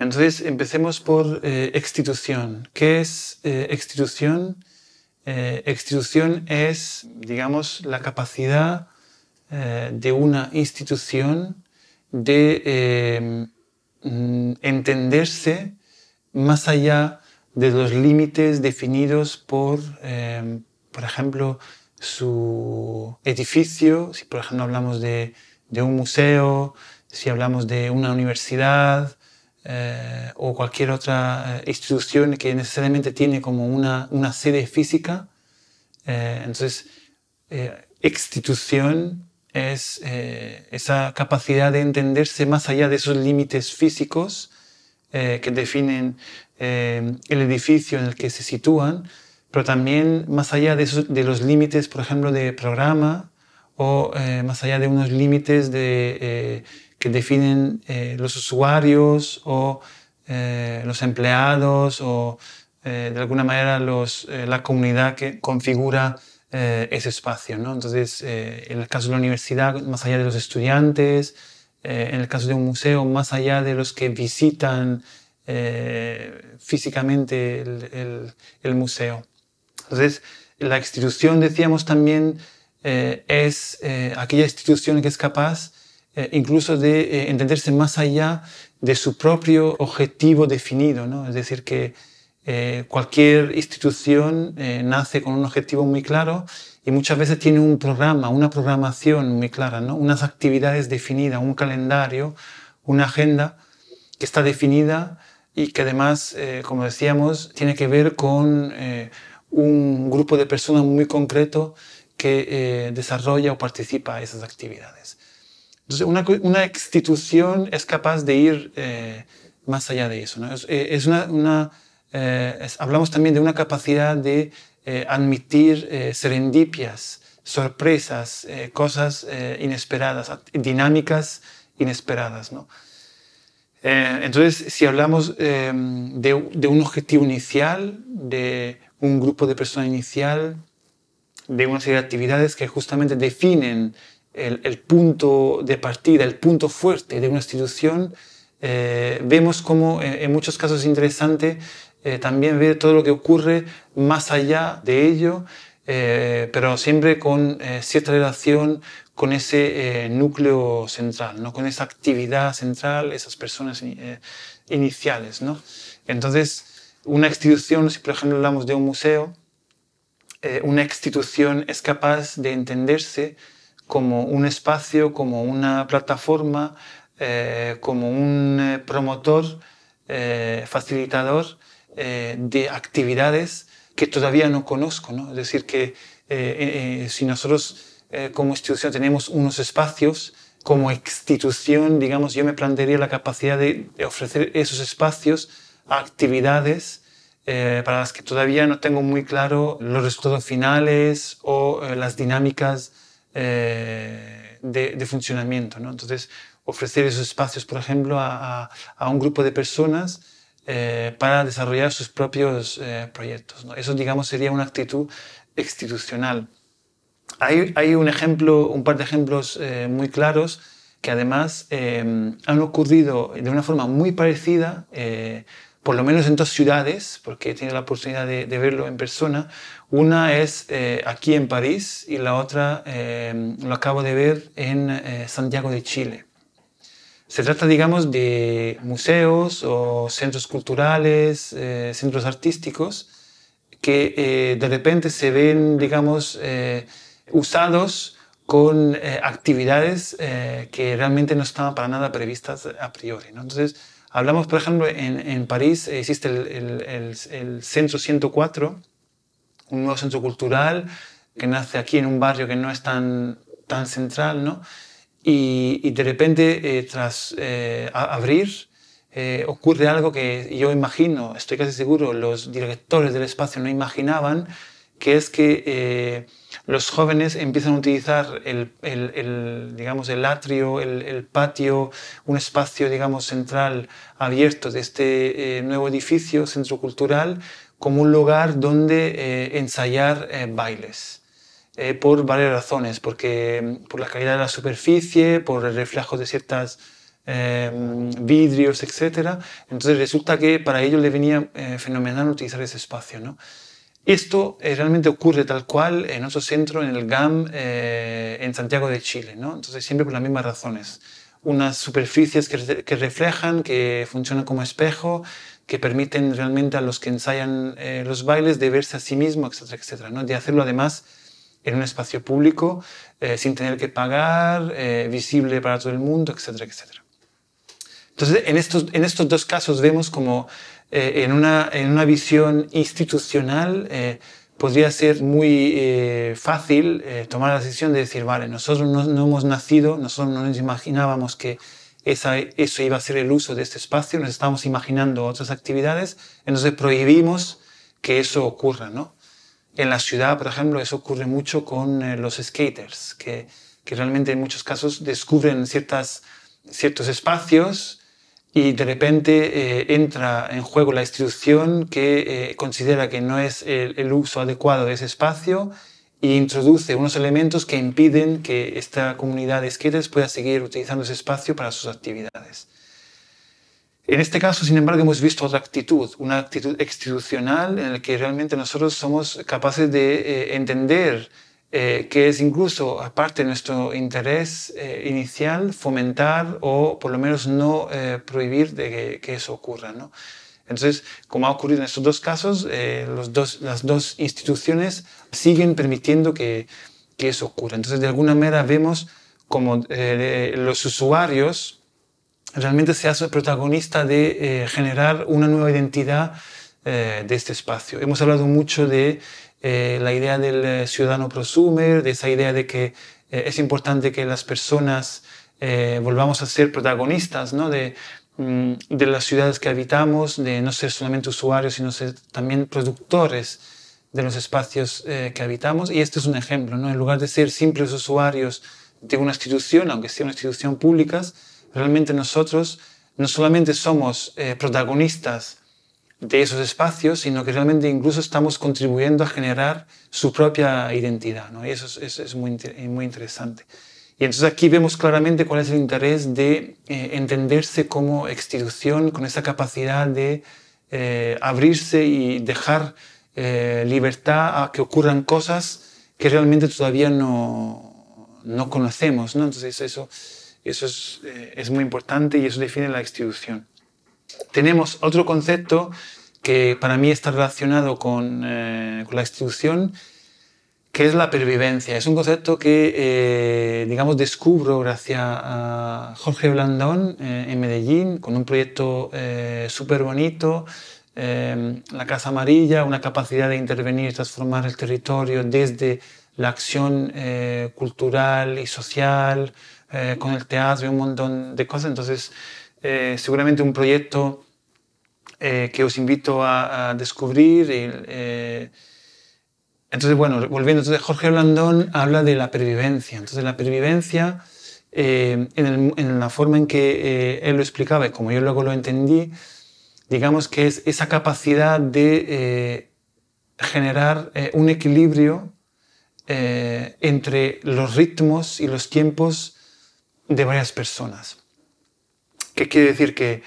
Entonces, empecemos por eh. ¿Qué es eh, institución? Eh, institución es, digamos, la capacidad de una institución de mm, entenderse más allá de los límites definidos por, por ejemplo, su edificio, si por ejemplo hablamos de un museo, si hablamos de una universidad, eh, o cualquier otra eh, institución que necesariamente tiene como una, una sede física. Eh, entonces, institución es esa capacidad de entenderse más allá de esos límites físicos que definen el edificio en el que se sitúan, pero también más allá de, de los límites, por ejemplo, de programa o más allá de unos límites de que definen eh, los usuarios o eh, los empleados o eh, de alguna manera los, la comunidad que configura ese espacio. ¿no? Entonces, en el caso de la universidad, más allá de los estudiantes, en el caso de un museo, más allá de los que visitan físicamente el, el, museo. Entonces, la institución, decíamos también, es aquella institución que es capaz eh, incluso de eh, entenderse más allá de su propio objetivo definido. ¿no? Es decir, que eh, cualquier institución nace con un objetivo muy claro y muchas veces tiene un programa, una programación muy clara, ¿no? unas actividades definidas, un calendario, una agenda que está definida y que además, como decíamos, tiene que ver con un grupo de personas muy concreto que desarrolla o participa a esas actividades. Entonces, una, una institución es capaz de ir eh, más allá de eso. ¿no? Es, eh, una, eh, hablamos también de una capacidad de admitir serendipias, sorpresas, cosas inesperadas, dinámicas inesperadas. ¿no? entonces, si hablamos de, de un objetivo inicial, de un grupo de personas inicial, de una serie de actividades que justamente definen el, punto de partida, el punto fuerte de una institución, eh, vemos como eh, en, muchos casos es interesante eh, también ver todo lo que ocurre más allá de ello, pero siempre con cierta relación con ese núcleo central, ¿no? con esa actividad central, esas personas iniciales. ¿no? Entonces, una institución, si por ejemplo hablamos de un museo, una institución es capaz de entenderse como un espacio, como una plataforma, eh, como un eh, promotor, eh, facilitador de actividades que todavía no conozco. ¿no? Es decir, que si nosotros como institución tenemos unos espacios, como institución, digamos, yo me plantearía la capacidad de, ofrecer esos espacios a actividades para las que todavía no tengo muy claro los resultados finales o las dinámicas eh, de, funcionamiento. Entonces, ofrecer esos espacios, por ejemplo, a, un grupo de personas eh, para desarrollar sus propios eh, proyectos. Eso, digamos, sería una actitud institucional. Hay, hay un ejemplo, un par de ejemplos muy claros que además han ocurrido de una forma muy parecida por lo menos en dos ciudades, porque he tenido la oportunidad de, verlo en persona. Una es eh, aquí en París y la otra eh, lo acabo de ver en eh, Santiago de Chile. Se trata, digamos, de museos o centros culturales, eh, centros artísticos, que eh, de repente se ven, digamos, eh, usados con actividades que realmente no estaban para nada previstas a priori. Entonces, hablamos, por ejemplo, en, en París existe el, el, el, Centro 104, un nuevo centro cultural que nace aquí en un barrio que no es tan, tan central, ¿no? Y, de repente, eh, tras eh, abrir, eh, ocurre algo que yo imagino, estoy casi seguro, los directores del espacio no imaginaban, que es que los jóvenes empiezan a utilizar el, digamos, el atrio, el, patio, un espacio digamos, central abierto de este nuevo edificio, centro cultural, como un lugar donde ensayar bailes. Eh, por varias razones, porque mm, por la calidad de la superficie, por el reflejo de ciertos eh, vidrios, etc. Entonces resulta que para ellos le venía eh, fenomenal utilizar ese espacio. ¿no? Esto realmente ocurre tal cual en otro centro, en el GAM, en Santiago de Chile. ¿no? Entonces siempre por las mismas razones. Unas superficies que, que reflejan, que funcionan como espejo, que permiten realmente a los que ensayan los bailes de verse a sí mismos, etcétera, etcétera, ¿no? De hacerlo además en un espacio público eh, sin tener que pagar, eh, visible para todo el mundo, etcétera, etcétera. Entonces, en estos, en estos dos casos vemos como eh, en, una, en una visión institucional podría ser muy fácil tomar la decisión de decir, vale, nosotros no, no, hemos nacido, nosotros no nos imaginábamos que esa, eso iba a ser el uso de este espacio, nos estamos imaginando otras actividades, entonces prohibimos que eso ocurra, ¿no? En la ciudad, por ejemplo, eso ocurre mucho con eh, los skaters, que, que, realmente en muchos casos descubren ciertas, ciertos espacios y de repente eh, entra en juego la institución que eh, considera que no es el, el, uso adecuado de ese espacio e introduce unos elementos que impiden que esta comunidad de skaters pueda seguir utilizando ese espacio para sus actividades. En este caso, sin embargo, hemos visto otra actitud, una actitud institucional en la que realmente nosotros somos capaces de eh, entender eh, que es incluso, aparte de nuestro interés eh, inicial, fomentar o por lo menos no prohibir de que, eso ocurra. ¿no? Entonces, como ha ocurrido en estos dos casos, los dos, las dos instituciones siguen permitiendo que, que, eso ocurra. Entonces, de alguna manera vemos como los usuarios realmente se hace protagonista de eh, generar una nueva identidad eh, de este espacio. Hemos hablado mucho de eh, la idea del ciudadano prosumer, de esa idea de que es importante que las personas volvamos a ser protagonistas ¿no? de, mm, de las ciudades que habitamos, de no ser solamente usuarios, sino ser también productores de los espacios que habitamos. Y este es un ejemplo, ¿no? en lugar de ser simples usuarios de una institución, aunque sea una institución pública, realmente nosotros no solamente somos eh, protagonistas de esos espacios, sino que realmente incluso estamos contribuyendo a generar su propia identidad. ¿no? Y eso es, es, muy, muy interesante. Y entonces aquí vemos claramente cuál es el interés de eh, entenderse como institución con esa capacidad de eh, abrirse y dejar libertad a que ocurran cosas que realmente todavía no, no conocemos. ¿no? Entonces eso eso es, eh, es muy importante y eso define la institución. Tenemos otro concepto que para mí está relacionado con, eh, con la institución, que es la pervivencia. Es un concepto que, eh, digamos, descubro gracias a Jorge Blandón en Medellín, con un proyecto súper bonito, la Casa Amarilla, una capacidad de intervenir y transformar el territorio desde la acción cultural y social, eh, con el teatro y un montón de cosas. Entonces, eh, seguramente un proyecto eh, que os invito a, descubrir. entonces, bueno, volviendo, entonces Jorge Blandón habla de la pervivencia. Entonces, la pervivencia, en, en, la forma en que él lo explicaba y como yo luego lo entendí, digamos que es esa capacidad de generar un equilibrio entre los ritmos y los tiempos de varias personas. ¿Qué quiere decir? Que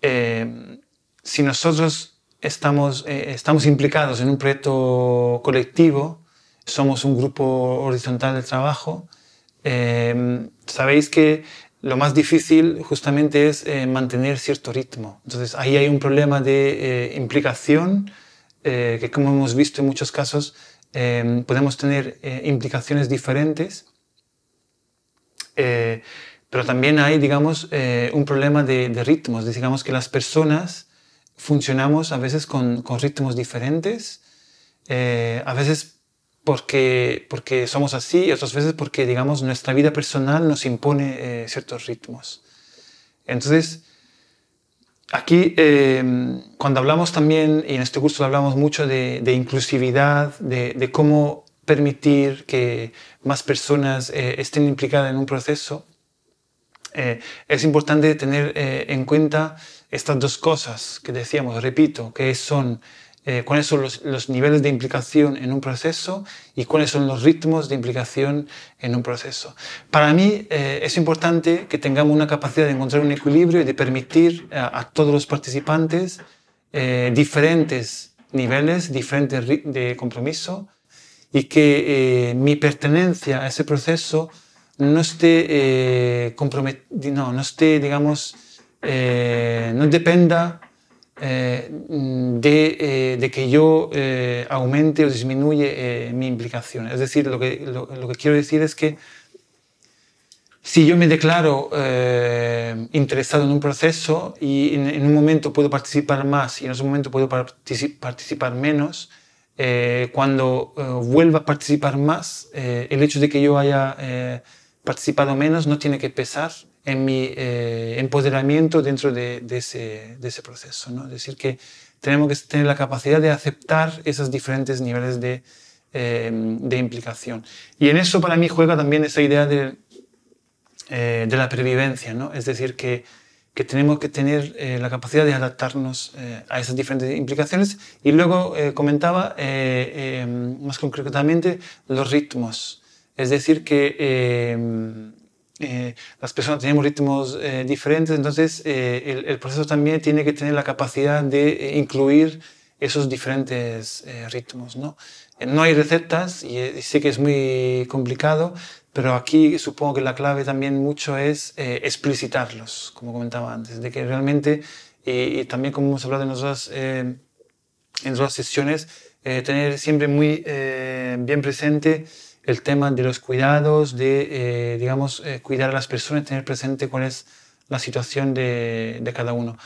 eh, si nosotros estamos, eh, estamos implicados en un proyecto colectivo, somos un grupo horizontal de trabajo, eh, sabéis que lo más difícil justamente es eh, mantener cierto ritmo. Entonces ahí hay un problema de eh, implicación que como hemos visto en muchos casos podemos tener implicaciones diferentes, pero también hay, digamos, un problema de, de, ritmos. Digamos que las personas funcionamos a veces con, con ritmos diferentes, a veces porque, porque somos así y otras veces porque, digamos, nuestra vida personal nos impone eh, ciertos ritmos. Entonces, aquí, em, cuando hablamos también, y en este curso hablamos mucho de, inclusividad, de, cómo permitir que más personas eh, estén implicadas en un proceso, eh, es importante tener en cuenta estas dos cosas que decíamos, repito, que son eh, cuáles son los, niveles de implicación en un proceso y cuáles son los ritmos de implicación en un proceso. Para mí eh, es importante que tengamos una capacidad de encontrar un equilibrio y de permitir a, todos los participantes eh, diferentes niveles, diferentes de compromiso y que mi pertenencia a ese proceso no esté no, no esté, digamos, no dependa eh, de, eh, de, que yo eh, aumente o disminuye mi implicación. Es decir, lo que, lo, que, quiero decir es que si yo me declaro interesado en un proceso y en, un momento puedo participar más y en otro momento puedo participar menos, cuando vuelva a participar más, el hecho de que yo haya participado menos no tiene que pesar en mi eh, empoderamiento dentro de, ese, proceso. ¿no? Es decir, que tenemos que tener la capacidad de aceptar esos diferentes niveles de, eh, de implicación. Y en eso para mí juega también esa idea de, eh, la previvencia, ¿no? es decir, que, que tenemos que tener la capacidad de adaptarnos a esas diferentes implicaciones. Y luego comentaba más concretamente los ritmos. Es decir, que eh, las personas tenemos ritmos eh, diferentes, entonces eh, el, proceso también tiene que tener la capacidad de incluir esos diferentes ritmos. ¿no? no hay recetas y, sé que es muy complicado, pero aquí supongo que la clave también mucho es explicitarlos, como comentaba antes, de que realmente, y, también como hemos hablado en otras, en otras sesiones, tener siempre muy bien presente el tema de los cuidados, de, eh, digamos, eh, cuidar a las personas, tener presente cuál es la situación de, de cada uno.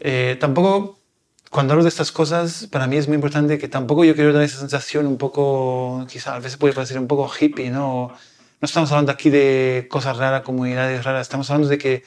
Eh, tampoco, cuando hablo de estas cosas, para mí es muy importante que tampoco yo quiero dar esa sensación un poco, quizá a veces puede parecer un poco hippie, ¿no? No estamos hablando aquí de cosas raras, comunidades raras, estamos hablando de que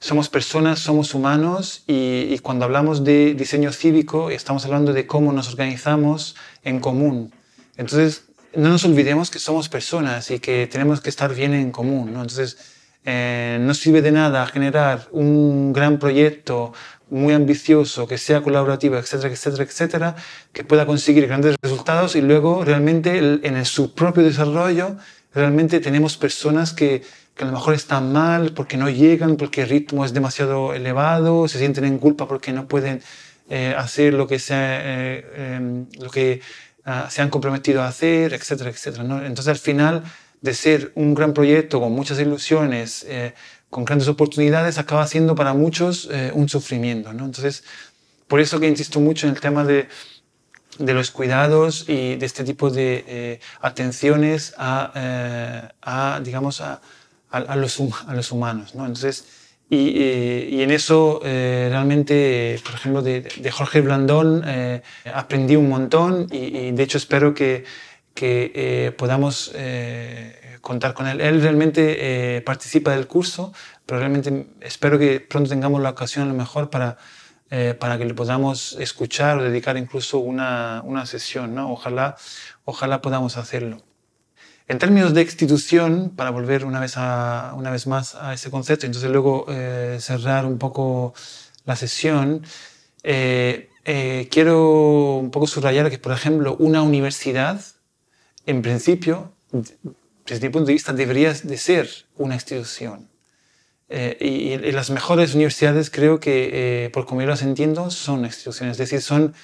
somos personas, somos humanos y, y cuando hablamos de diseño cívico estamos hablando de cómo nos organizamos en común. Entonces, no nos olvidemos que somos personas y que tenemos que estar bien en común. ¿no? Entonces, eh, no sirve de nada generar un gran proyecto muy ambicioso, que sea colaborativo, etcétera, etcétera, etcétera, que pueda conseguir grandes resultados y luego realmente en su propio desarrollo realmente tenemos personas que, que, a lo mejor están mal porque no llegan, porque el ritmo es demasiado elevado, se sienten en culpa porque no pueden eh, hacer lo que sea, eh, em, lo que se han comprometido a hacer, etcétera, etcétera. Entonces, al final, de ser un gran proyecto con muchas ilusiones, eh, con grandes oportunidades, acaba siendo para muchos eh, un sufrimiento. ¿no? Entonces, por eso que insisto mucho en el tema de, de los cuidados y de este tipo de eh, atenciones a, digamos, a, los, a los humanos. ¿no? Entonces, y, y, en eso eh, realmente, por ejemplo, de, de Jorge Blandón eh, aprendí un montón y, de hecho espero que, que eh, podamos eh, contar con él. Él realmente participa del curso, pero realmente espero que pronto tengamos la ocasión a lo mejor para, para que le podamos escuchar o dedicar incluso una, una sesión. ¿no? Ojalá, ojalá podamos hacerlo. En términos de institución, para volver una vez, a, una vez más a ese concepto, entonces luego eh, cerrar un poco la sesión, eh, eh, quiero un poco subrayar que, por ejemplo, una universidad, en principio, desde mi punto de vista, debería de ser una institución. Y, y, las mejores universidades creo que, por como yo las entiendo, son instituciones, es decir, son,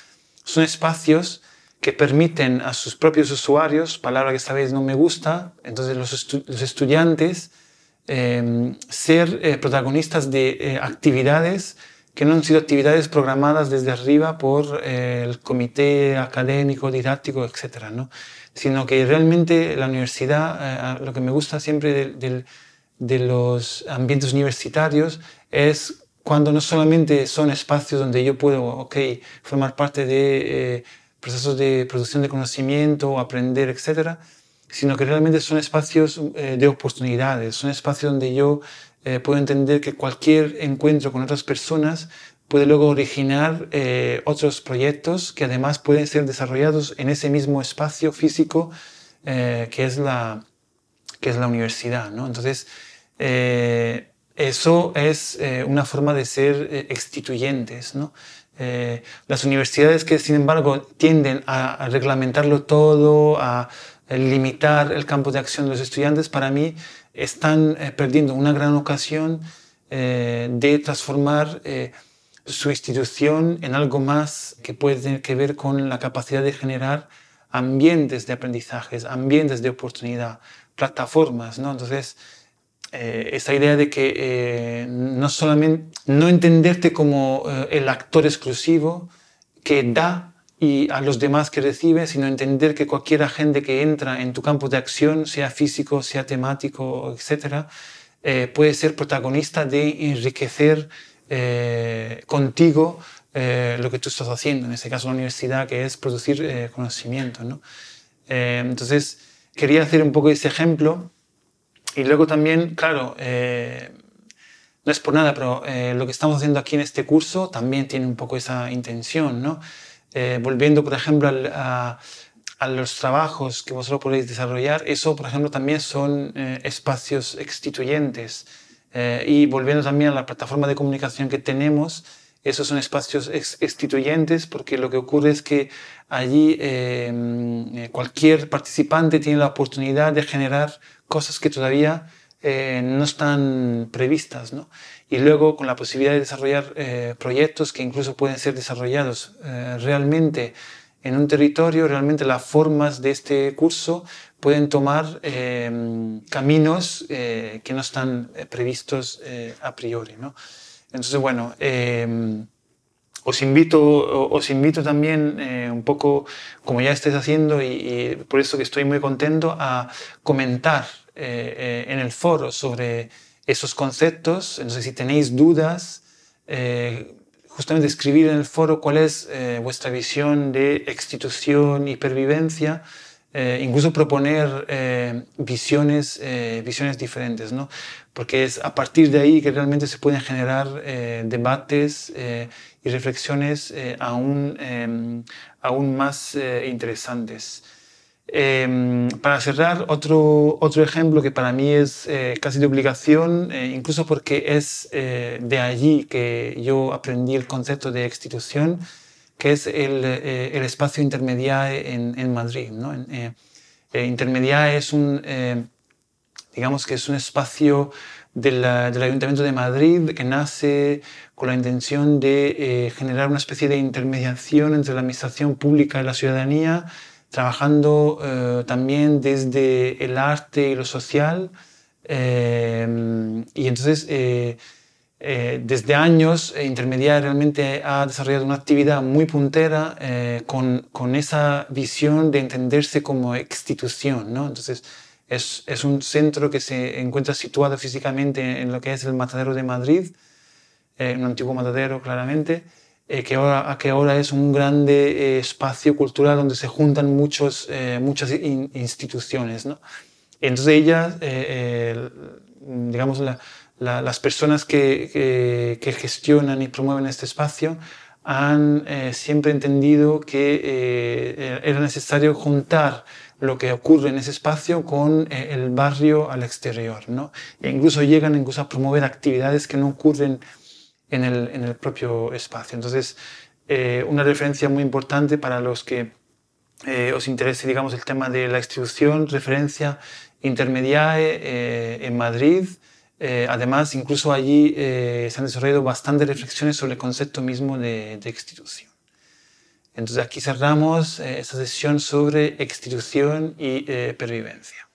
son espacios que permiten a sus propios usuarios, palabra que esta vez no me gusta, entonces los, los estudiantes em, ser protagonistas de actividades que no han sido actividades programadas desde arriba por el comité académico, didáctico, etc. ¿no? Sino que realmente la universidad, lo que me gusta siempre de los ambientes universitarios es cuando no solamente son espacios donde yo puedo, ok, formar parte de eh, procesos de producción de conocimiento, aprender, etcétera, sino que realmente son espacios eh, de oportunidades, son espacios donde yo eh, puedo entender que cualquier encuentro con otras personas puede luego originar otros proyectos que además pueden ser desarrollados en ese mismo espacio físico que, es la, que es la universidad. ¿no? Entonces, eso es eh, una forma de ser eh, exstituyentes. ¿no? Eh, las universidades que, sin embargo, tienden a, reglamentarlo todo, a, limitar el campo de acción de los estudiantes, para mí están perdiendo una gran ocasión de transformar su institución en algo más que puede tener que ver con la capacidad de generar ambientes de aprendizajes, ambientes de oportunidad, plataformas. ¿no? Entonces, eh, esa idea de que eh, no solamente no entenderte como eh, el actor exclusivo que da y a los demás que recibe, sino entender que cualquier agente que entra en tu campo de acción, sea físico, sea temático, etc., puede ser protagonista de enriquecer contigo lo que tú estás haciendo, en este caso la universidad, que es producir conocimiento. ¿no? entonces, quería hacer un poco ese ejemplo y luego también, claro, eh, no es por nada, pero eh, lo que estamos haciendo aquí en este curso también tiene un poco esa intención, ¿no? Eh, volviendo, por ejemplo, a, a, los trabajos que vosotros podéis desarrollar, eso, por ejemplo, también son espacios exstituyentes. y volviendo también a la plataforma de comunicación que tenemos, esos son espacios exstituyentes porque lo que ocurre es que allí cualquier participante tiene la oportunidad de generar cosas que todavía eh, no están previstas. ¿no? Y luego con la posibilidad de desarrollar eh, proyectos que incluso pueden ser desarrollados eh, realmente en un territorio, realmente las formas de este curso pueden tomar caminos que no están previstos a priori. ¿no? Entonces, bueno, os invito, os invito también un poco, como ya estáis haciendo, y, y, por eso que estoy muy contento, a comentar eh, eh, en el foro sobre esos conceptos. Entonces, si tenéis dudas, eh, justamente escribir en el foro cuál es vuestra visión de institución y pervivencia. incluso proponer visiones, visiones diferentes, ¿no? porque es a partir de ahí que realmente se pueden generar debates y reflexiones aún, em, aún más interesantes. Em, para cerrar, otro, otro ejemplo que para mí es eh, casi de obligación, eh, incluso porque es eh, de allí que yo aprendí el concepto de institución, que es el, el espacio Intermediae en, en Madrid. ¿no? Intermediae es un, digamos que es un espacio del, del, Ayuntamiento de Madrid que nace con la intención de generar una especie de intermediación entre la administración pública y la ciudadanía trabajando eh, también desde el arte y lo social. Eh, y entonces, eh, desde años, Intermedia realmente ha desarrollado una actividad muy puntera con, con, esa visión de entenderse como institución. ¿no? Entonces, es, es, un centro que se encuentra situado físicamente en lo que es el Matadero de Madrid, un antiguo matadero claramente, eh, que, ahora, que ahora es un grande eh, espacio cultural donde se juntan muchos, eh, muchas instituciones. ¿no? Entonces ellas, digamos, las personas que, que, gestionan y promueven este espacio han siempre entendido que era necesario juntar lo que ocurre en ese espacio con el barrio al exterior. ¿no? E incluso llegan incluso a promover actividades que no ocurren en el, en el propio espacio. Entonces, eh, una referencia muy importante para los que eh, os interese, digamos, el tema de la institución, referencia Intermediae eh, en Madrid. además, incluso allí se han desarrollado bastantes reflexiones sobre el concepto mismo de, de. Entonces aquí cerramos esta sesión sobre institución y pervivencia.